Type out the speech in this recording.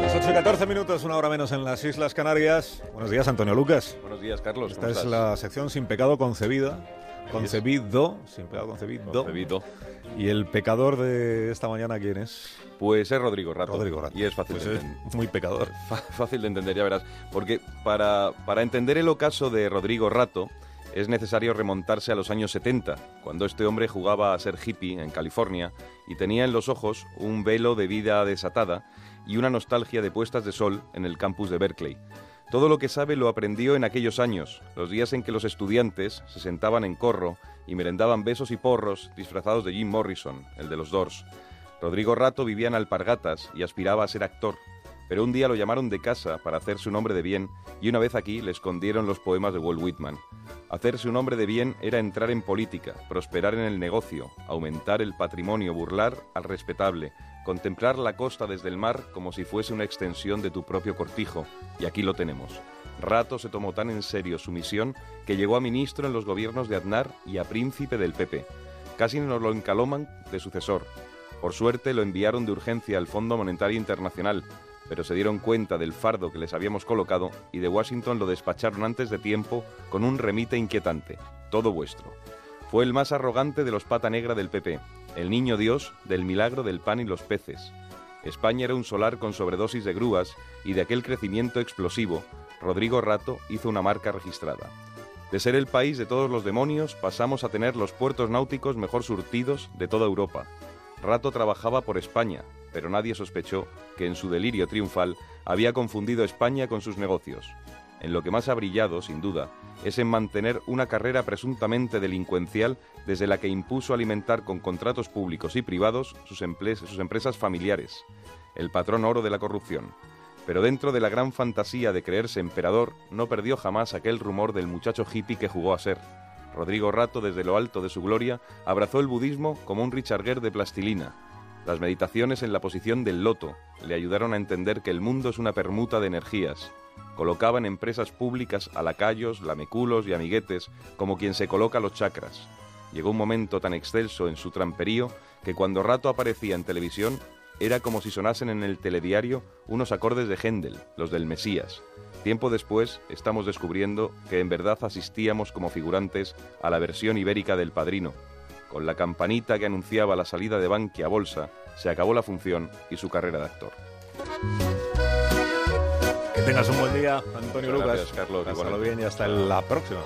Las 8 y 14 minutos, una hora menos en las Islas Canarias. Buenos días, Antonio Lucas. Buenos días, Carlos. Esta ¿cómo es la sección sin pecado concebida. Concebido, sin pecado concebido. Concebido. ¿Y el pecador de esta mañana quién es? Pues es Rodrigo Rato. Rodrigo Rato. Y es fácil, Pues de, es enten- muy pecador. fácil de entender, ya verás. Porque para, para entender el ocaso de Rodrigo Rato es necesario remontarse a los años 70, cuando este hombre jugaba a ser hippie en California y tenía en los ojos un velo de vida desatada y una nostalgia de puestas de sol en el campus de Berkeley. Todo lo que sabe lo aprendió en aquellos años, los días en que los estudiantes se sentaban en corro y merendaban besos y porros disfrazados de Jim Morrison, el de los Doors. Rodrigo Rato vivía en Alpargatas y aspiraba a ser actor, pero un día lo llamaron de casa para hacerse un hombre de bien y una vez aquí le escondieron los poemas de Walt Whitman. Hacerse un hombre de bien era entrar en política, prosperar en el negocio, aumentar el patrimonio, burlar al respetable, contemplar la costa desde el mar como si fuese una extensión de tu propio cortijo, y aquí lo tenemos. Rato se tomó tan en serio su misión que llegó a ministro en los gobiernos de Aznar y a príncipe del PP. Casi nos lo encaloman de sucesor. Por suerte lo enviaron de urgencia al Fondo Monetario Internacional, pero se dieron cuenta del fardo que les habíamos colocado y de Washington lo despacharon antes de tiempo con un remite inquietante. Todo vuestro. Fue el más arrogante de los pata negra del PP, el niño Dios del milagro del pan y los peces. España era un solar con sobredosis de grúas y de aquel crecimiento explosivo, Rodrigo Rato hizo una marca registrada. De ser el país de todos los demonios, pasamos a tener los puertos náuticos mejor surtidos de toda Europa. Rato trabajaba por España, pero nadie sospechó que en su delirio triunfal había confundido España con sus negocios. En lo que más ha brillado, sin duda, es en mantener una carrera presuntamente delincuencial desde la que impuso alimentar con contratos públicos y privados sus, sus empresas familiares, el patrón oro de la corrupción. Pero dentro de la gran fantasía de creerse emperador, no perdió jamás aquel rumor del muchacho hippie que jugó a ser. Rodrigo Rato, desde lo alto de su gloria, abrazó el budismo como un Richard de plastilina. Las meditaciones en la posición del loto le ayudaron a entender que el mundo es una permuta de energías. Colocaba en empresas públicas a lacayos, lameculos y amiguetes como quien se coloca los chakras. Llegó un momento tan excelso en su tramperío que cuando Rato aparecía en televisión era como si sonasen en el telediario unos acordes de Händel, los del Mesías. Tiempo después estamos descubriendo que en verdad asistíamos como figurantes a la versión ibérica del Padrino. Con la campanita que anunciaba la salida de Bankia a bolsa, se acabó la función y su carrera de actor. Que tengas un buen día, Antonio Muchas Lucas. gracias, Carlos, Pásalo bien y hasta la próxima.